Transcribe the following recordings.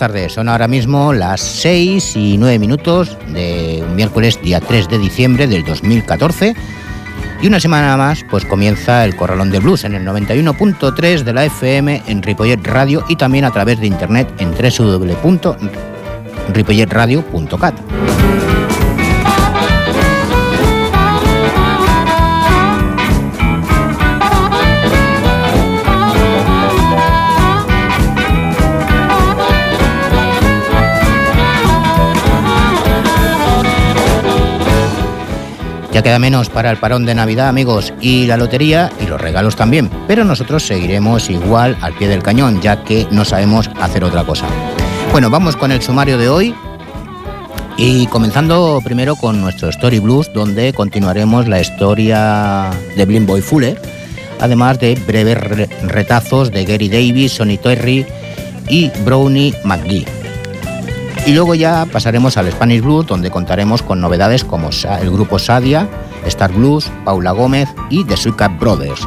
tardes, son ahora mismo las 6 y 9 minutos de un miércoles día 3 de diciembre del 2014 y una semana más pues comienza el Corralón de Blues en el 91.3 de la FM en Ripollet Radio y también a través de internet en www.ripolletradio.cat. Ya queda menos para el parón de Navidad, amigos, y la lotería y los regalos también. Pero nosotros seguiremos igual al pie del cañón, ya que no sabemos hacer otra cosa. Bueno, vamos con el sumario de hoy. Y comenzando primero con nuestro Story Blues, donde continuaremos la historia de Blind Boy Fuller, además de breves retazos de Gary Davis, Sonny Terry y Brownie McGee. Y luego ya pasaremos al Spanish Blues, donde contaremos con novedades como el grupo Sadia, Star Blues, Paula Gómez y The Sweet Brothers.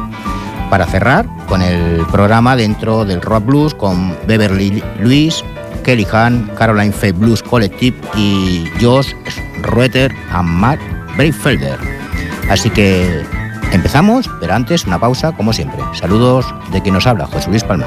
Para cerrar con el programa dentro del Rock Blues con Beverly Lewis, Kelly Hahn, Caroline Faye Blues Collective y Josh Rueter y Matt Breifelder. Así que empezamos, pero antes una pausa como siempre. Saludos de quien nos habla, José Luis Palma.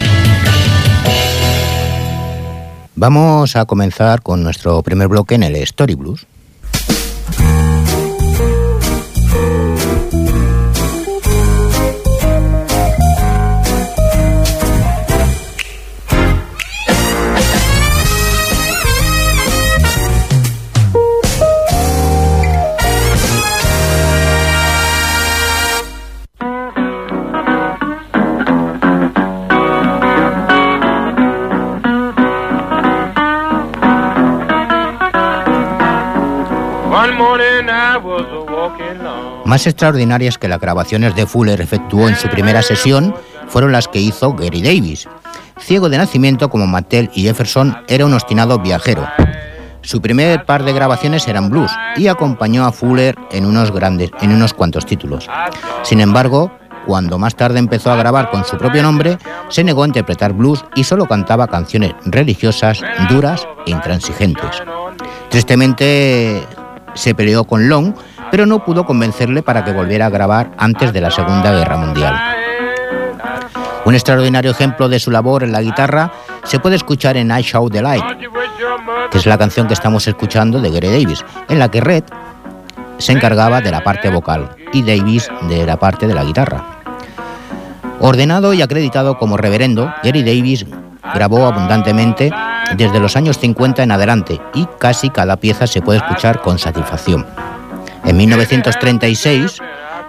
Vamos a comenzar con nuestro primer bloque en el Story Blues. Más extraordinarias que las grabaciones de Fuller efectuó en su primera sesión fueron las que hizo Gary Davis. Ciego de nacimiento como Mattel y Jefferson, era un obstinado viajero. Su primer par de grabaciones eran blues y acompañó a Fuller en unos grandes, en unos cuantos títulos. Sin embargo, cuando más tarde empezó a grabar con su propio nombre, se negó a interpretar blues y solo cantaba canciones religiosas duras e intransigentes. Tristemente se peleó con Long pero no pudo convencerle para que volviera a grabar antes de la Segunda Guerra Mundial. Un extraordinario ejemplo de su labor en la guitarra se puede escuchar en I Show the Light, que es la canción que estamos escuchando de Gary Davis, en la que Red se encargaba de la parte vocal y Davis de la parte de la guitarra. Ordenado y acreditado como reverendo, Gary Davis grabó abundantemente desde los años 50 en adelante y casi cada pieza se puede escuchar con satisfacción. En 1936,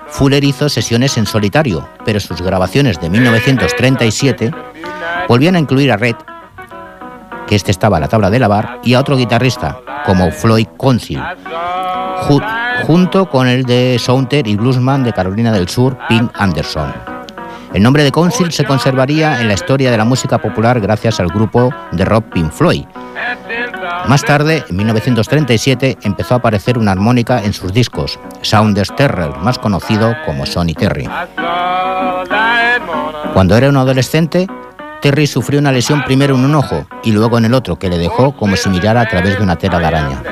Fuller hizo sesiones en solitario, pero sus grabaciones de 1937 volvían a incluir a Red, que este estaba a la tabla de lavar, y a otro guitarrista, como Floyd Council, junto con el de Sounter y bluesman de Carolina del Sur, Pink Anderson. El nombre de Council se conservaría en la historia de la música popular gracias al grupo de rock Pink Floyd. Más tarde, en 1937, empezó a aparecer una armónica en sus discos, Sounders Terrell, más conocido como Sonny Terry. Cuando era un adolescente, Terry sufrió una lesión primero en un ojo y luego en el otro, que le dejó como si mirara a través de una tela de araña.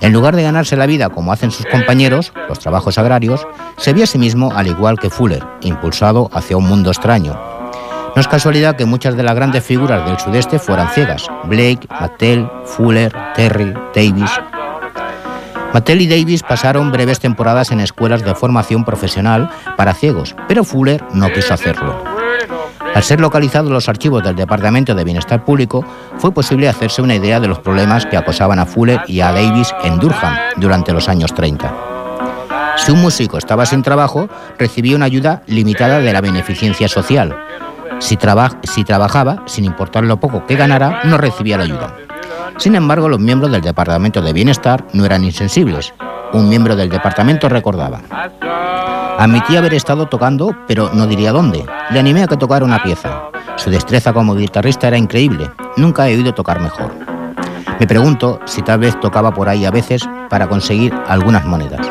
En lugar de ganarse la vida como hacen sus compañeros, los trabajos agrarios, se vio a sí mismo al igual que Fuller, impulsado hacia un mundo extraño. No es casualidad que muchas de las grandes figuras del sudeste fueran ciegas. Blake, Mattel, Fuller, Terry, Davis. Mattel y Davis pasaron breves temporadas en escuelas de formación profesional para ciegos, pero Fuller no quiso hacerlo. Al ser localizados los archivos del Departamento de Bienestar Público, fue posible hacerse una idea de los problemas que acosaban a Fuller y a Davis en Durham durante los años 30. Si un músico estaba sin trabajo, recibía una ayuda limitada de la beneficencia social. Si, trabajaba, sin importar lo poco que ganara, no recibía la ayuda. Sin embargo, los miembros del Departamento de Bienestar no eran insensibles. Un miembro del departamento recordaba. Admitía haber estado tocando, pero no diría dónde. Le animé a que tocara una pieza. Su destreza como guitarrista era increíble. Nunca he oído tocar mejor. Me pregunto si tal vez tocaba por ahí a veces para conseguir algunas monedas.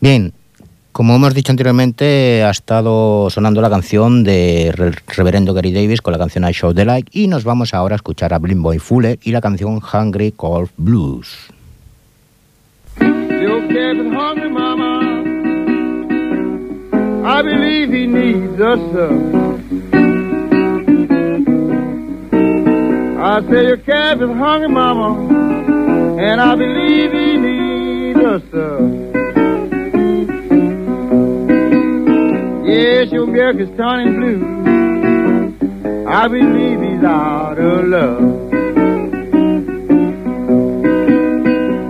Bien, como hemos dicho anteriormente, ha estado sonando la canción de Reverendo Gary Davis con la canción I Show the Light y nos vamos ahora a escuchar a Blind Boy Fuller y la canción Hungry Cold Blues. Kevin hungry, mama. I believe he needs us, sir. I say your Kevin hungry, mama, and I believe he needs us, sir. Yes, your milk is turning blue. I believe he's out of love.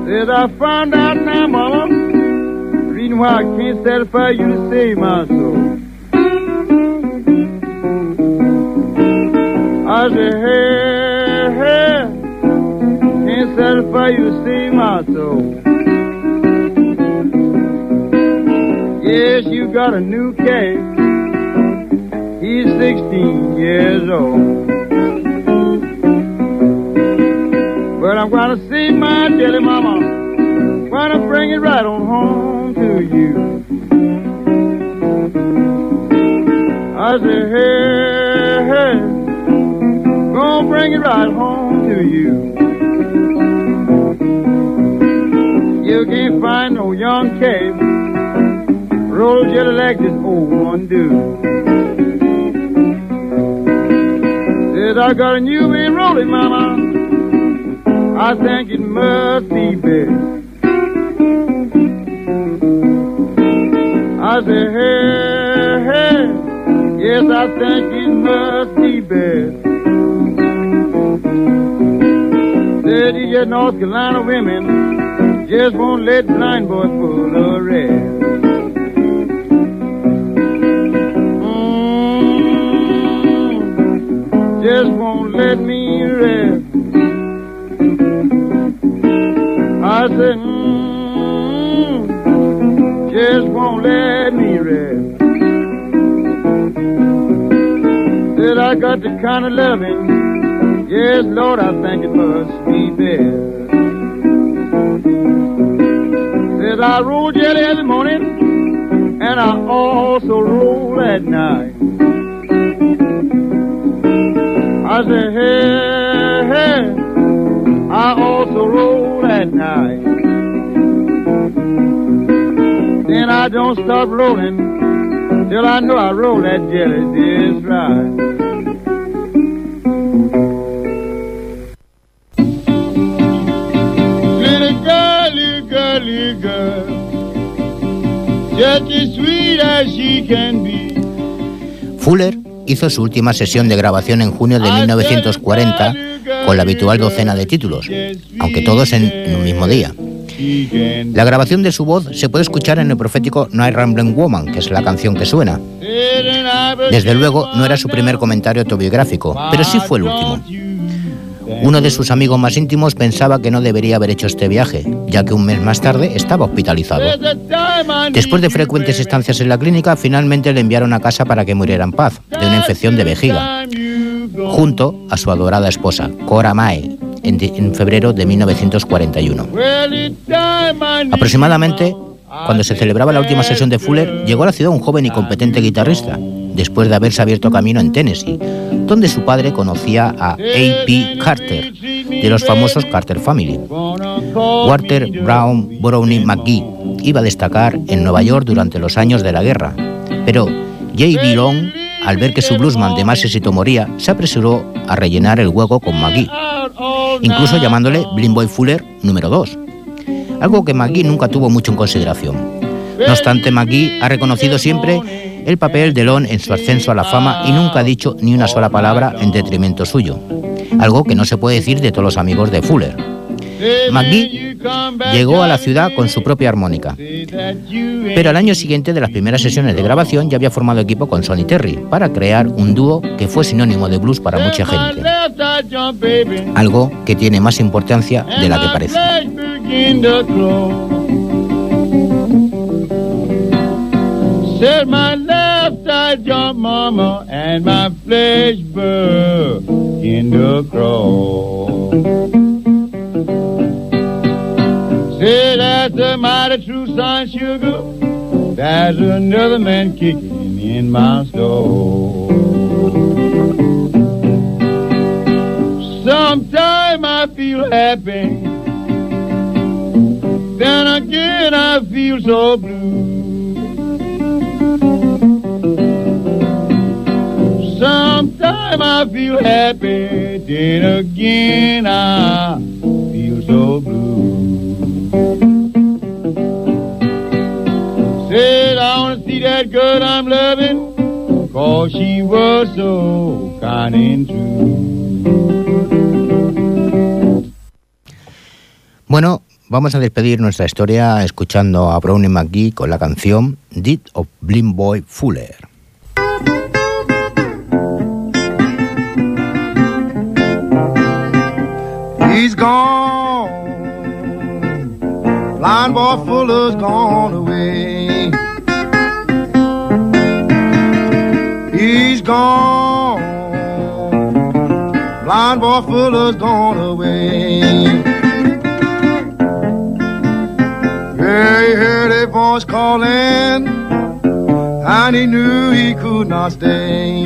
Says I found out now, mama, why I can't satisfy you to save my soul. I said, hey, hey, can't satisfy you to save my soul. Yes, you got a new cat. He's 16 years old. But I'm gonna see my jelly mama. Gonna bring it right on home you. I say, hey, hey, gonna bring it right home to you. You can't find no young cave roll jelly like this old one do. Said I got a new man rolling, mama. I think it must be best. I say, hey, yes, I think it must be best. Said these North Carolina women just won't let blind boys pull a. Mm, just won't let me rest. I said, mm, just won't rest. Said I got the kind of loving, yes, Lord, I think it must be best. Said I roll jelly every morning, and I also roll at night. I said, hey, hey. I also roll at night. Then I don't stop rolling till I know I roll that jelly just right. Little girl, little girl, little girl, just as sweet as she can be. Fuller hizo su última sesión de grabación en junio de 1940 con la habitual docena de títulos, aunque todos en, un mismo día. La grabación de su voz se puede escuchar en el profético Night Rambling Woman, que es la canción que suena. Desde luego, no era su primer comentario autobiográfico, pero sí fue el último. Uno de sus amigos más íntimos pensaba que no debería haber hecho este viaje, ya que un mes más tarde estaba hospitalizado. Después de frecuentes estancias en la clínica, finalmente le enviaron a casa para que muriera en paz, de una infección de vejiga, junto a su adorada esposa, Cora Mae, en, febrero de 1941. Aproximadamente cuando se celebraba la última sesión de Fuller, llegó a la ciudad un joven y competente guitarrista, después de haberse abierto camino en Tennessee, donde su padre conocía a A.P. Carter, de los famosos Carter Family. Walter Brown Brownie McGee iba a destacar en Nueva York durante los años de la guerra, pero J.B. Long, al ver que su bluesman de más éxito moría, se apresuró a rellenar el hueco con McGee, incluso llamándole Blind Boy Fuller número 2 algo que McGee nunca tuvo mucho en consideración. No obstante, McGee ha reconocido siempre el papel de Lon en su ascenso a la fama y nunca ha dicho ni una sola palabra en detrimento suyo, algo que no se puede decir de todos los amigos de Fuller. McGee llegó a la ciudad con su propia armónica, pero al año siguiente de las primeras sesiones de grabación ya había formado equipo con Sonny Terry para crear un dúo que fue sinónimo de blues para mucha gente, algo que tiene más importancia de la que parece. Said my left eye jump, mama, and my flesh in the crow. Say that's the mighty true son, sugar. There's another man kicking in my store. Sometime I feel happy, then again I feel so blue. Sometime I feel happy, then again I feel so blue. Said I wanna see that girl I'm loving, cause she was so kind and true. Bueno, vamos a despedir nuestra historia escuchando a Brownie McGee con la canción Deed of Blind Boy Fuller. He's gone. Blind boy Fuller's gone away. He's gone. Blind boy Fuller's gone away. Yeah, he heard a voice calling, and he knew he could not stay.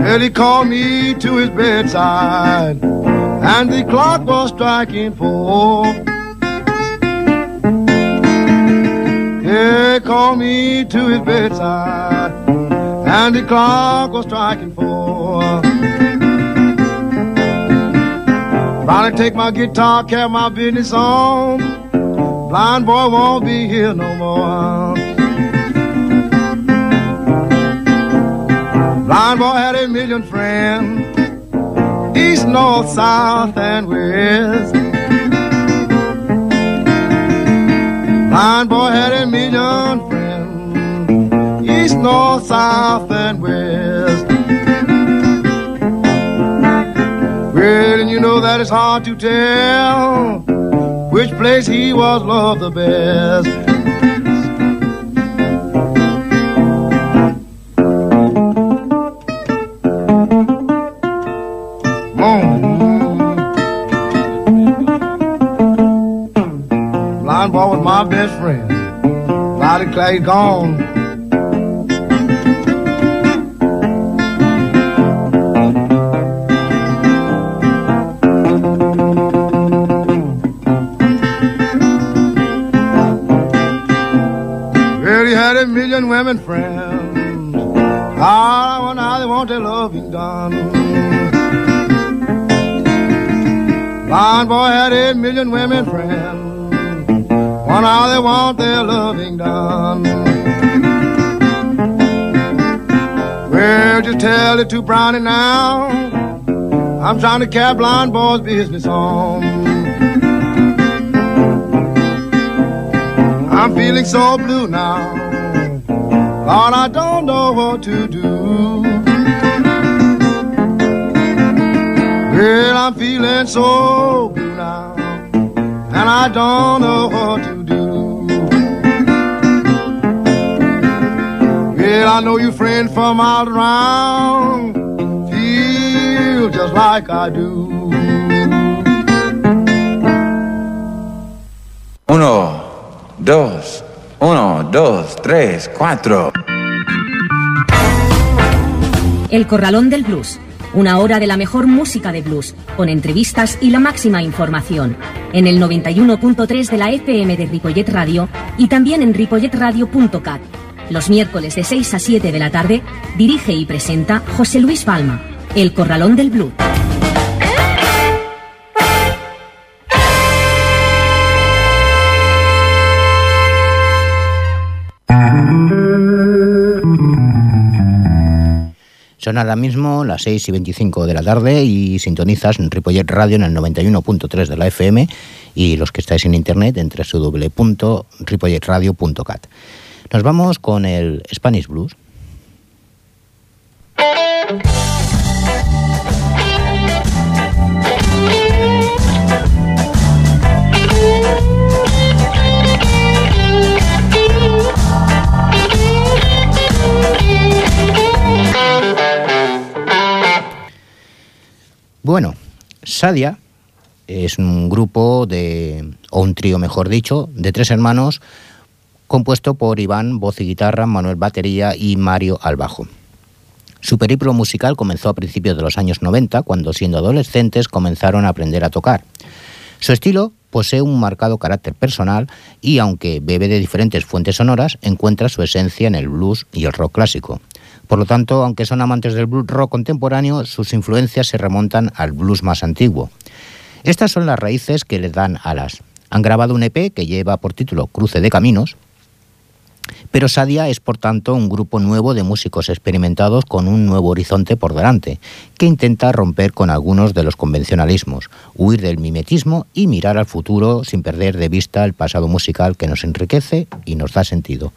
Well, he called me to his bedside, and the clock was striking four. Yeah, called me to his bedside, and the clock was striking four. Finally take my guitar, carry my business on. Blind boy won't be here no more. Blind boy had a million friends, east, north, south, and west. Blind boy had a million friends, east, north, south, and west. Well, and you know that it's hard to tell which place he was loved the best. My best friend. Lottie Clay gone. He had a million women friends. Ah, I wonder how they want their loving done. Blind boy had a million women friends on how they want their loving done. Well, just tell it to Brownie now. I'm trying to carry blind boy's business on. I'm feeling so blue now. Lord, I don't know what to do. Well, I'm feeling so blue now, and I don't know what to Yeah, I know you friends from out around feel just like I do. Uno, dos, uno, dos, tres, cuatro. El Corralón del Blues. Una hora de la mejor música de blues, con entrevistas y la máxima información. En el 91.3 de la FM de Ripollet Radio y también en ripolletradio.cat. Los miércoles de 6 a 7 de la tarde dirige y presenta José Luis Palma. El Corralón del Blues. Son ahora mismo las 6 y 25 de la tarde y sintonizas en Ripollet Radio en el 91.3 de la FM y los que estáis en internet en www.ripolletradio.cat. Nos vamos con el Spanish Blues. Bueno, Sadia es un grupo de, o un trío mejor dicho, de tres hermanos compuesto por Iván, voz y guitarra, Manuel batería y Mario al bajo. Su periplo musical comenzó a principios de los años 90, cuando siendo adolescentes comenzaron a aprender a tocar. Su estilo posee un marcado carácter personal y, aunque bebe de diferentes fuentes sonoras, encuentra su esencia en el blues y el rock clásico. Por lo tanto, aunque son amantes del blues rock contemporáneo, sus influencias se remontan al blues más antiguo. Estas son las raíces que le dan alas. Han grabado un EP que lleva por título Cruce de Caminos, pero Sadia es por tanto un grupo nuevo de músicos experimentados con un nuevo horizonte por delante, que intenta romper con algunos de los convencionalismos, huir del mimetismo y mirar al futuro sin perder de vista el pasado musical que nos enriquece y nos da sentido.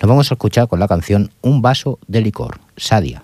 Nos vamos a escuchar con la canción Un vaso de licor, Sadia.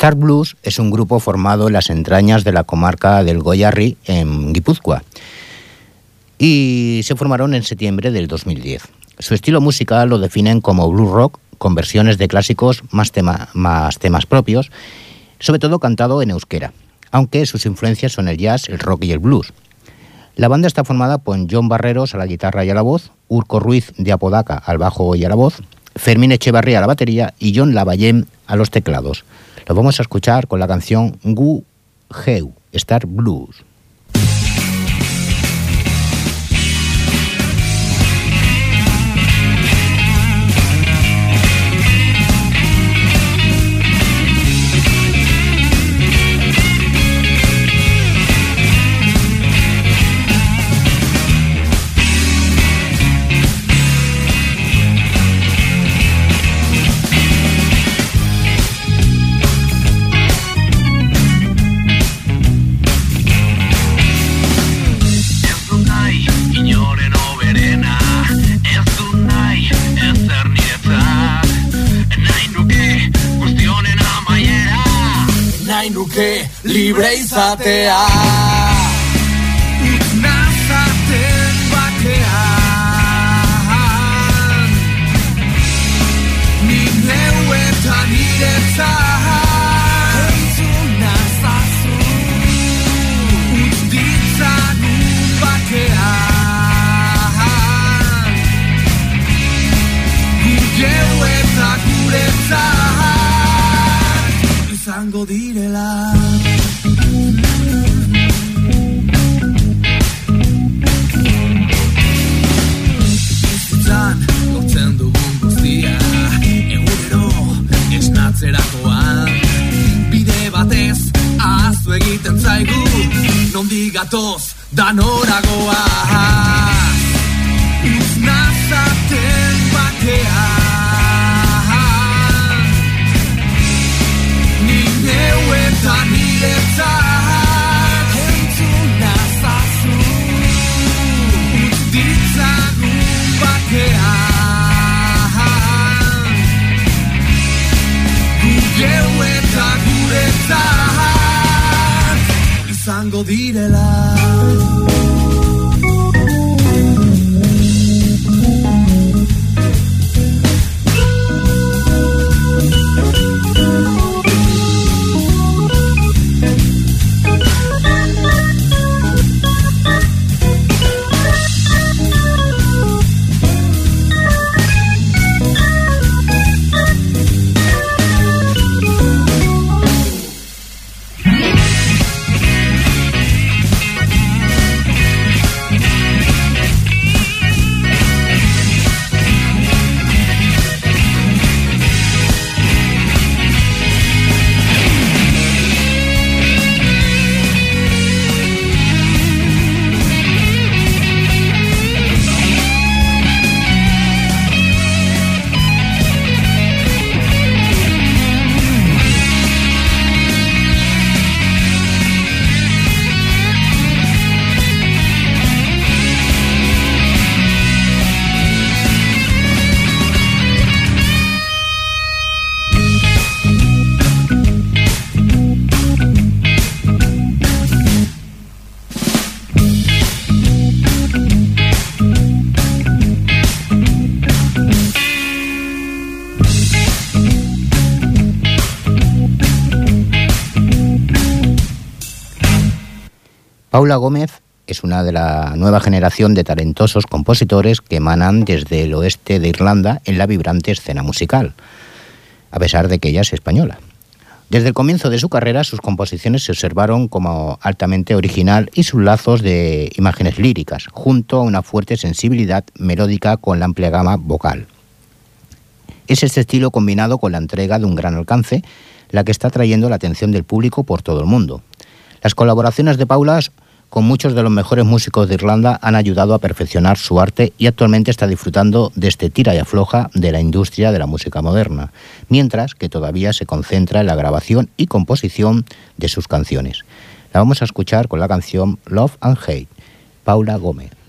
Star Blues es un grupo formado en las entrañas de la comarca del Goyarri, en Guipúzcoa, y se formaron en septiembre del 2010. Su estilo musical lo definen como blues rock, con versiones de clásicos más, más temas propios, sobre todo cantado en euskera, aunque sus influencias son el jazz, el rock y el blues. La banda está formada por John Barreros a la guitarra y a la voz, Urco Ruiz de Apodaca al bajo y a la voz, Fermín Echevarría a la batería y John Lavallén a los teclados. Lo vamos a escuchar con la canción Gu Heu, Star Blues. arte libre izatea. Itz nazaten batean Ni neu eta niretzat Entzun nazazu Utz ditzanun batean Gure eta guretzat izango direla. gatoz danoragoa Iznazaten batea. Ni neu eta niretzat izango direla Paula Gómez es una de la nueva generación de talentosos compositores que emanan desde el oeste de Irlanda en la vibrante escena musical, a pesar de que ella es española. Desde el comienzo de su carrera, sus composiciones se observaron como altamente original y sus lazos de imágenes líricas, junto a una fuerte sensibilidad melódica con la amplia gama vocal. Es este estilo combinado con la entrega de un gran alcance la que está trayendo la atención del público por todo el mundo. Las colaboraciones de Paula con muchos de los mejores músicos de Irlanda han ayudado a perfeccionar su arte y actualmente está disfrutando de este tira y afloja de la industria de la música moderna, mientras que todavía se concentra en la grabación y composición de sus canciones. La vamos a escuchar con la canción Love and Hate, Paula Gómez.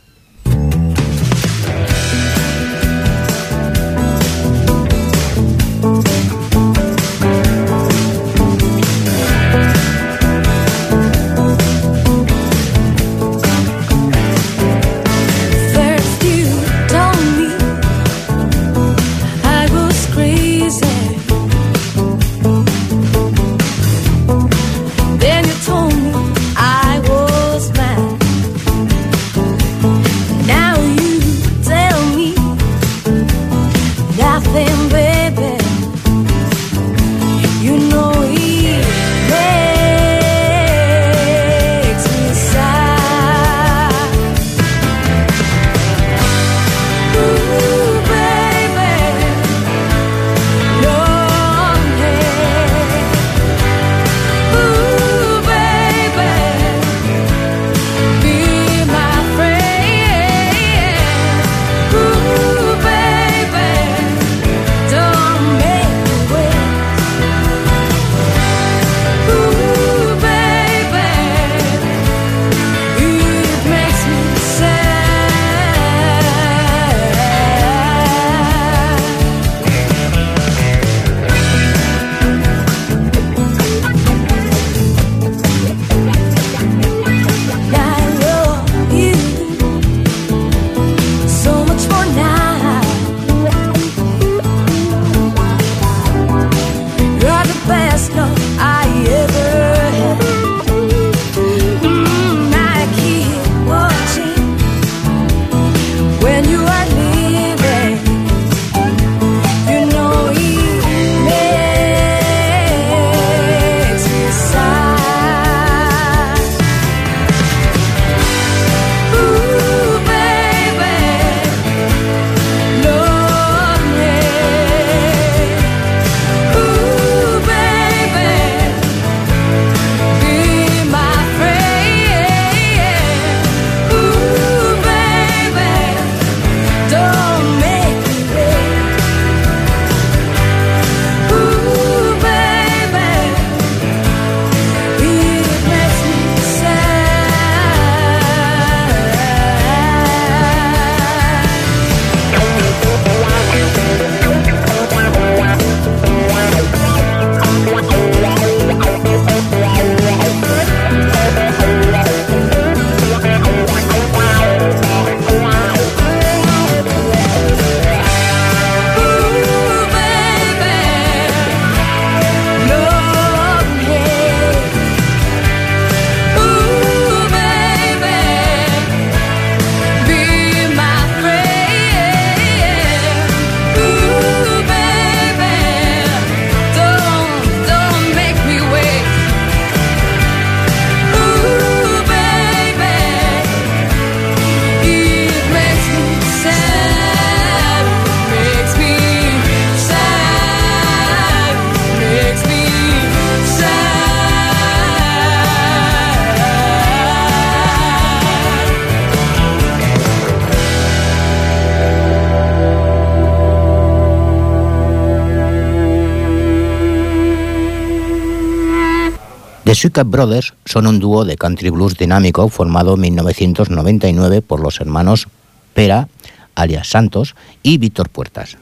The Suica Brothers son un dúo de country blues dinámico formado en 1999 por los hermanos Pera, alias Santos, y Víctor Puertas.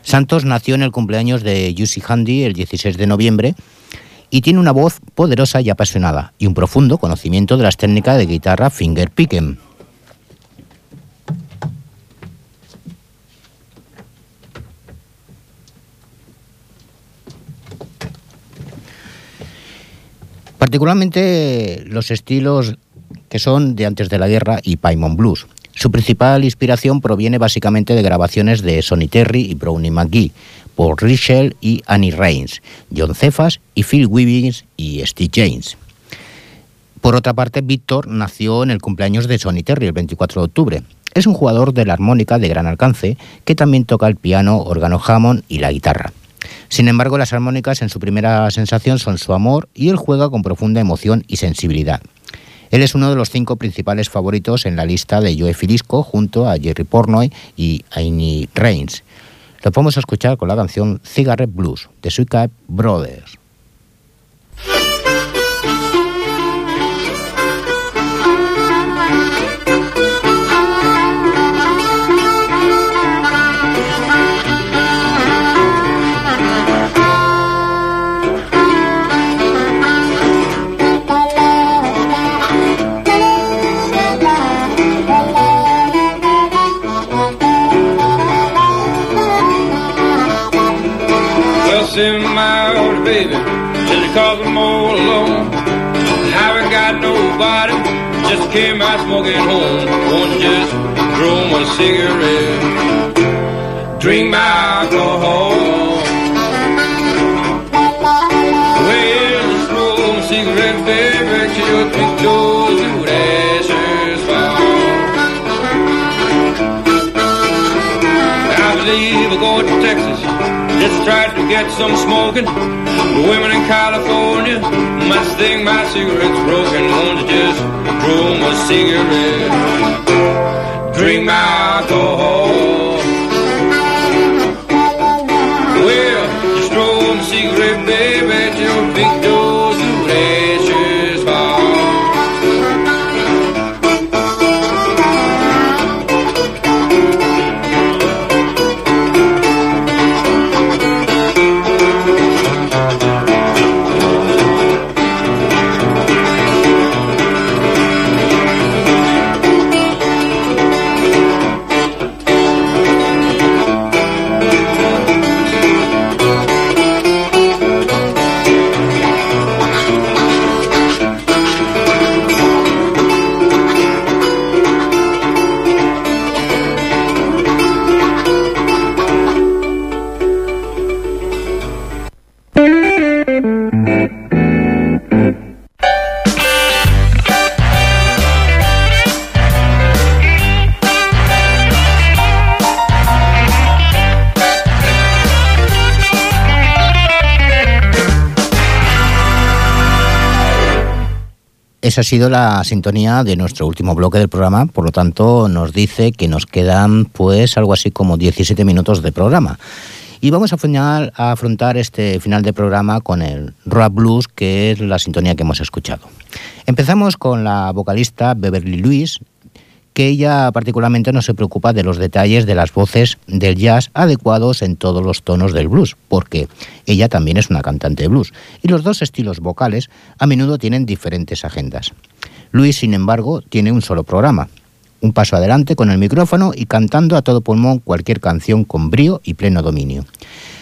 Santos nació en el cumpleaños de Jussi Handy el 16 de noviembre y tiene una voz poderosa y apasionada y un profundo conocimiento de las técnicas de guitarra finger picking. Particularmente los estilos que son de antes de la guerra y Paimon Blues. Su principal inspiración proviene básicamente de grabaciones de Sonny Terry y Brownie McGee, por Richel y Annie Rains, John Cephas y Phil Wiggins y Steve James. Por otra parte, Víctor nació en el cumpleaños de Sonny Terry, el 24 de octubre. Es un jugador de la armónica de gran alcance que también toca el piano, órgano Hammond y la guitarra. Sin embargo, las armónicas en su primera sensación son su amor y él juega con profunda emoción y sensibilidad. Él es uno de los cinco principales favoritos en la lista de Joe Filisco junto a Jerry Pornoy y Annie Reigns. Lo podemos escuchar con la canción Cigarette Blues de Sweet Brothers. Came out smoking home. One just throw my cigarette. drink my alcohol. Just roll a cigarette, baby, till your big toes and ashes fall. I believe we're going to Texas. Just try to get some smoking. The women in California must think my cigarette's broken. Won't you just roll my cigarette? Drink my alcohol. Esa ha sido la sintonía de nuestro último bloque del programa, por lo tanto nos dice que nos quedan pues algo así como 17 minutos de programa. Y vamos a, final, a afrontar este final de programa con el rap blues, que es la sintonía que hemos escuchado. Empezamos con la vocalista Beverly Lewis, que ella particularmente no se preocupa de los detalles de las voces del jazz adecuados en todos los tonos del blues, porque ella también es una cantante de blues, y los dos estilos vocales a menudo tienen diferentes agendas. Luis, sin embargo, tiene un solo programa, un paso adelante con el micrófono y cantando a todo pulmón cualquier canción con brío y pleno dominio.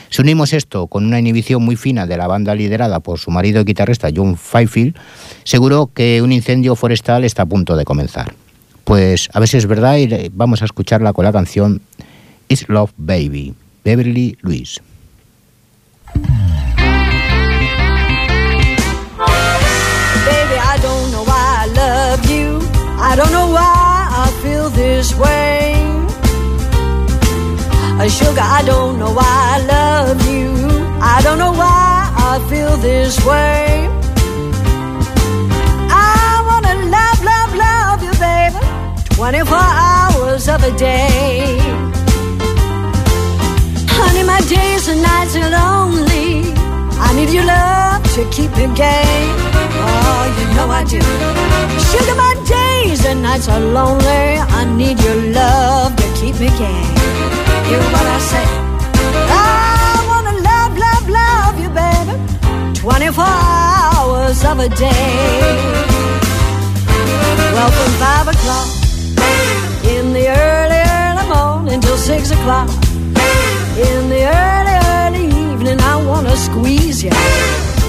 Si unimos esto con una inhibición muy fina de la banda liderada por su marido y guitarrista John Fifield, seguro que un incendio forestal está a punto de comenzar. Pues a ver si es verdad y vamos a escucharla con la canción It's Love Baby, Beverly Lewis. Baby, I don't know why I love you. I don't know why I feel this way. Uh, sugar, I don't know why I love you. I don't know why I feel this way. 24 hours of a day. Honey, my days and nights are lonely. I need your love to keep me gay. Oh, you know I do. Sugar, my days and nights are lonely. I need your love to keep me gay. Hear what I say? I wanna love, love, love you, baby. 24 hours of a day. Well, from 5 o'clock the early, early morning till 6 o'clock. In the early, early evening, I wanna squeeze you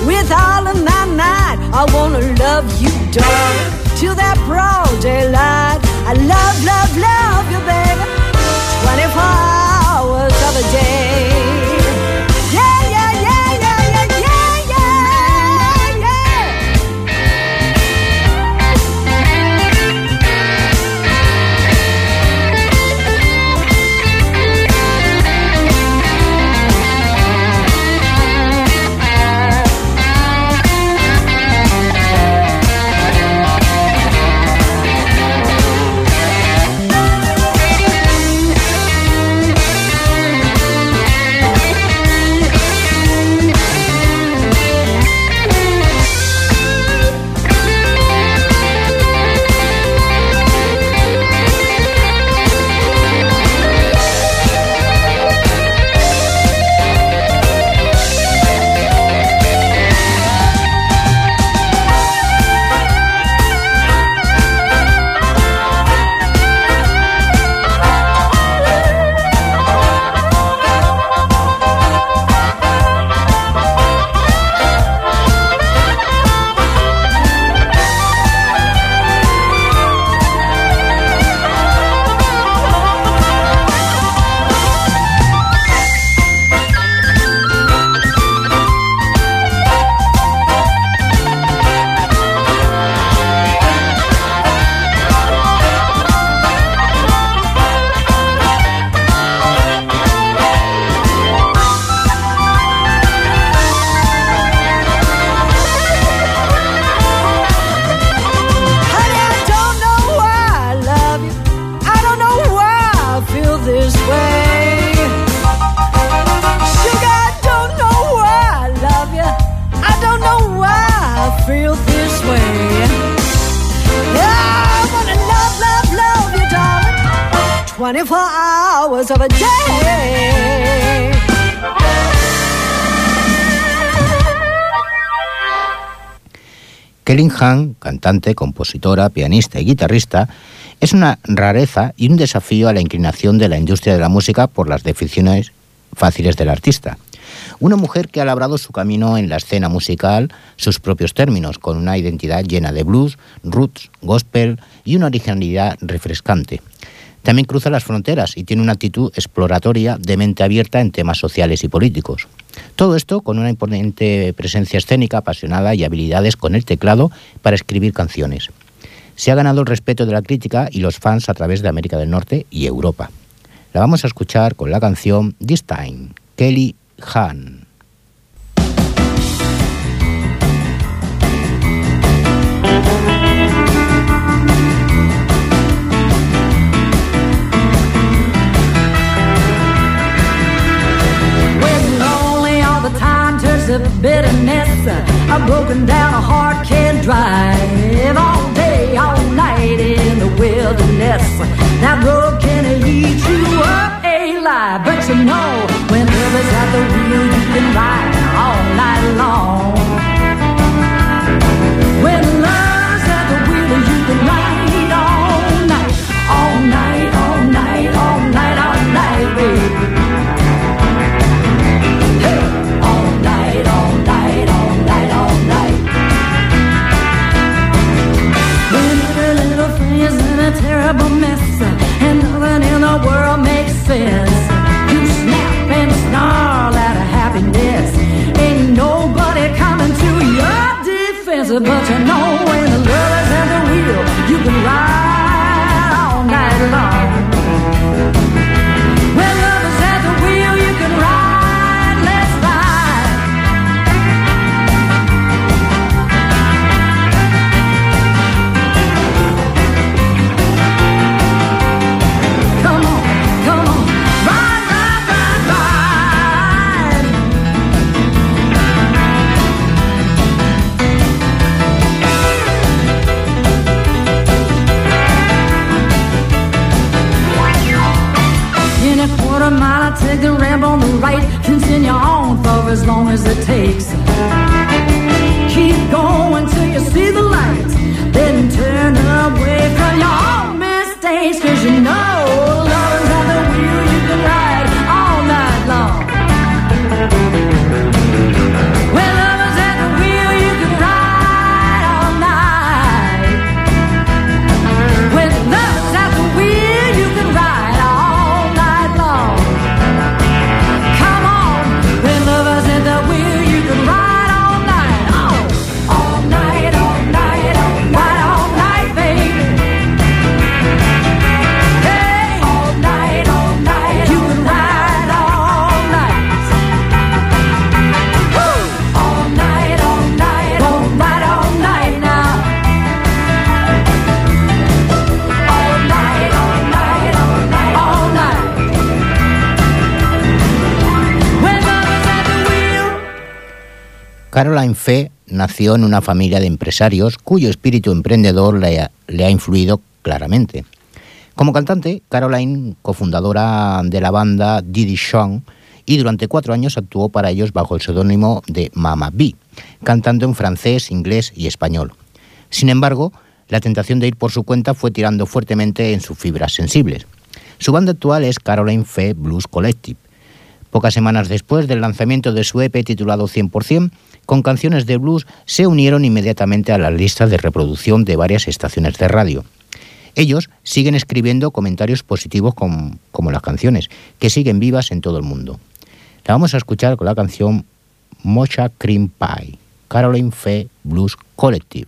with all of my might. I wanna love you, darling, till that broad daylight. I love, love, love you, baby. 24 hours of a day. Kelly Hahn, cantante, compositora, pianista y guitarrista, es una rareza y un desafío a la inclinación de la industria de la música por las definiciones fáciles del artista. Una mujer que ha labrado su camino en la escena musical, sus propios términos, con una identidad llena de blues, roots, gospel y una originalidad refrescante. También cruza las fronteras y tiene una actitud exploratoria de mente abierta en temas sociales y políticos. Todo esto con una imponente presencia escénica, apasionada y habilidades con el teclado para escribir canciones. Se ha ganado el respeto de la crítica y los fans a través de América del Norte y Europa. La vamos a escuchar con la canción This Time, Kelly Han. Bitterness. A broken down a heart can't drive all day, all night in the wilderness. That road can eat you up alive, but you know when love is at the wheel, you can ride all night long. Terrible mess, and nothing in the world makes sense. You snap and snarl out of happiness. Ain't nobody coming to your defense, but you know Caroline Fee nació en una familia de empresarios cuyo espíritu emprendedor le ha, influido claramente. Como cantante, Caroline, cofundadora de la banda Diddy Song, y durante cuatro años actuó para ellos bajo el seudónimo de Mama B, cantando en francés, inglés y español. Sin embargo, la tentación de ir por su cuenta fue tirando fuertemente en sus fibras sensibles. Su banda actual es Caroline Fee Blues Collective. Pocas semanas después del lanzamiento de su EP titulado 100%, con canciones de blues se unieron inmediatamente a las listas de reproducción de varias estaciones de radio. Ellos siguen escribiendo comentarios positivos con- como las canciones, que siguen vivas en todo el mundo. La vamos a escuchar con la canción Mocha Cream Pie, Caroline Fee Blues Collective.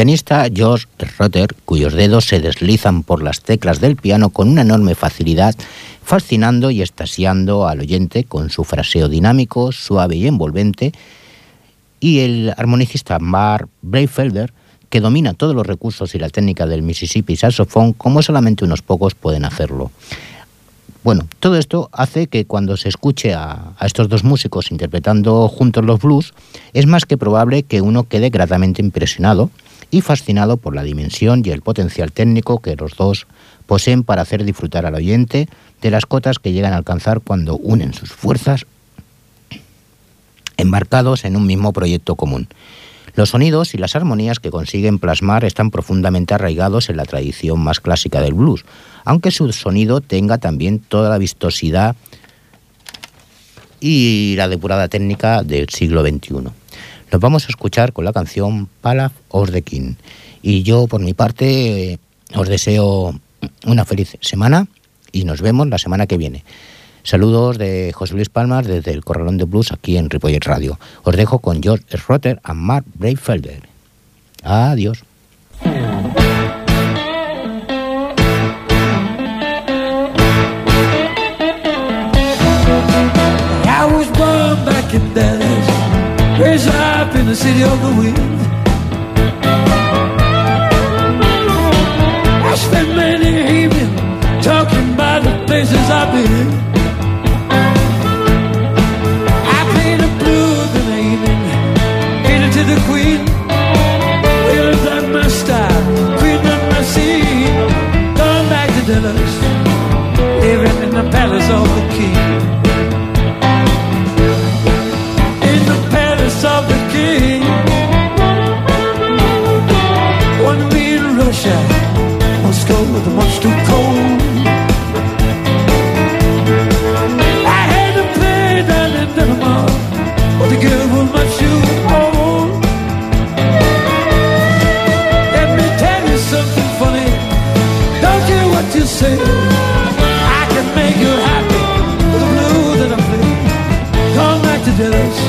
Pianista George Rotter, cuyos dedos se deslizan por las teclas del piano con una enorme facilidad, fascinando y extasiando al oyente con su fraseo dinámico, suave y envolvente, y el armonicista Mark Breyfelder, que domina todos los recursos y la técnica del Mississippi saxofón como solamente unos pocos pueden hacerlo. Bueno, todo esto hace que cuando se escuche a, a, estos dos músicos interpretando juntos los blues, es más que probable que uno quede gratamente impresionado y fascinado por la dimensión y el potencial técnico que los dos poseen para hacer disfrutar al oyente de las cotas que llegan a alcanzar cuando unen sus fuerzas embarcados en un mismo proyecto común. Los sonidos y las armonías que consiguen plasmar están profundamente arraigados en la tradición más clásica del blues, aunque su sonido tenga también toda la vistosidad y la depurada técnica del siglo XXI. Nos vamos a escuchar con la canción Palaf of the King. Y yo, por mi parte, os deseo una feliz semana y nos vemos la semana que viene. Saludos de José Luis Palmas desde el Corralón de Blues aquí en Ripollet Radio. Os dejo con George Schroeder y Mark Breyfelder. Adiós. raise up in the city of the wind. I spent many evenings talking about the places I've been. I played the blues the evening, ate it to the queen. Realized that my style, queen on my scene. Going back to Dallas, living in the palace of the king. was much too cold. I had to play down in Panama, but the girl was much too old. Let me tell you something funny. Don't care what you say, I can make you happy with the blues that I play. Come back to Dallas.